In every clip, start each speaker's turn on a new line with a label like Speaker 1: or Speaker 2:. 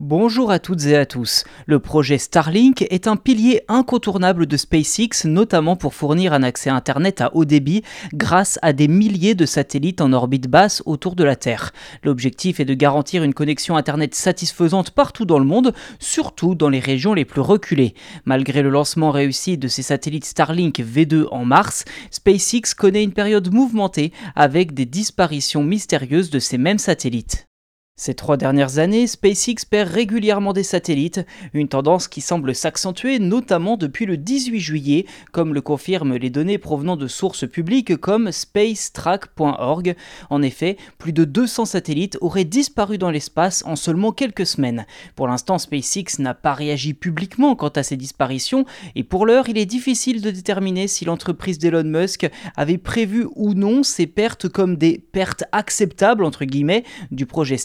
Speaker 1: Bonjour à toutes et à tous. Le projet Starlink est un pilier incontournable de SpaceX, notamment pour fournir un accès Internet à haut débit grâce à des milliers de satellites en orbite basse autour de la Terre. L'objectif est de garantir une connexion Internet satisfaisante partout dans le monde, surtout dans les régions les plus reculées. Malgré le lancement réussi de ces satellites Starlink V2 en mars, SpaceX connaît une période mouvementée avec des disparitions mystérieuses de ces mêmes satellites. Ces trois dernières années, SpaceX perd régulièrement des satellites, une tendance qui semble s'accentuer notamment depuis le 18 juillet, comme le confirment les données provenant de sources publiques comme spacetrack.org. En effet, plus de 200 satellites auraient disparu dans l'espace en seulement quelques semaines. Pour l'instant, SpaceX n'a pas réagi publiquement quant à ces disparitions, et pour l'heure, il est difficile de déterminer si l'entreprise d'Elon Musk avait prévu ou non ces pertes comme des pertes acceptables entre guillemets du projet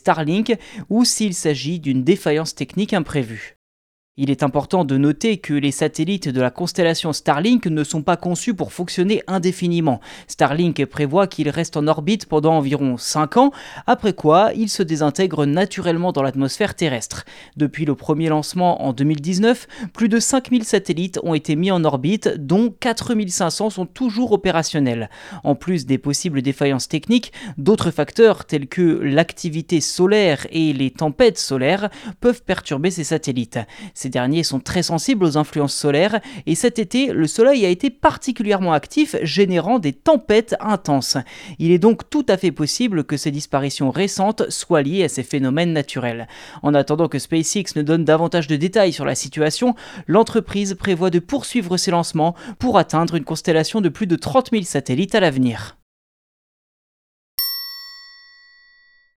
Speaker 1: Ou s'il s'agit d'une défaillance technique imprévue. Il est important de noter que les satellites de la constellation Starlink ne sont pas conçus pour fonctionner indéfiniment. Starlink prévoit qu'ils restent en orbite pendant environ 5 ans, après quoi ils se désintègrent naturellement dans l'atmosphère terrestre. Depuis le premier lancement en 2019, plus de 5000 satellites ont été mis en orbite, dont 4500 sont toujours opérationnels. En plus des possibles défaillances techniques, d'autres facteurs tels que l'activité solaire et les tempêtes solaires peuvent perturber ces satellites. Ces derniers sont très sensibles aux influences solaires et cet été, le Soleil a été particulièrement actif, générant des tempêtes intenses. Il est donc tout à fait possible que ces disparitions récentes soient liées à ces phénomènes naturels. En attendant que SpaceX ne donne davantage de détails sur la situation, l'entreprise prévoit de poursuivre ses lancements pour atteindre une constellation de plus de 30 000 satellites à l'avenir.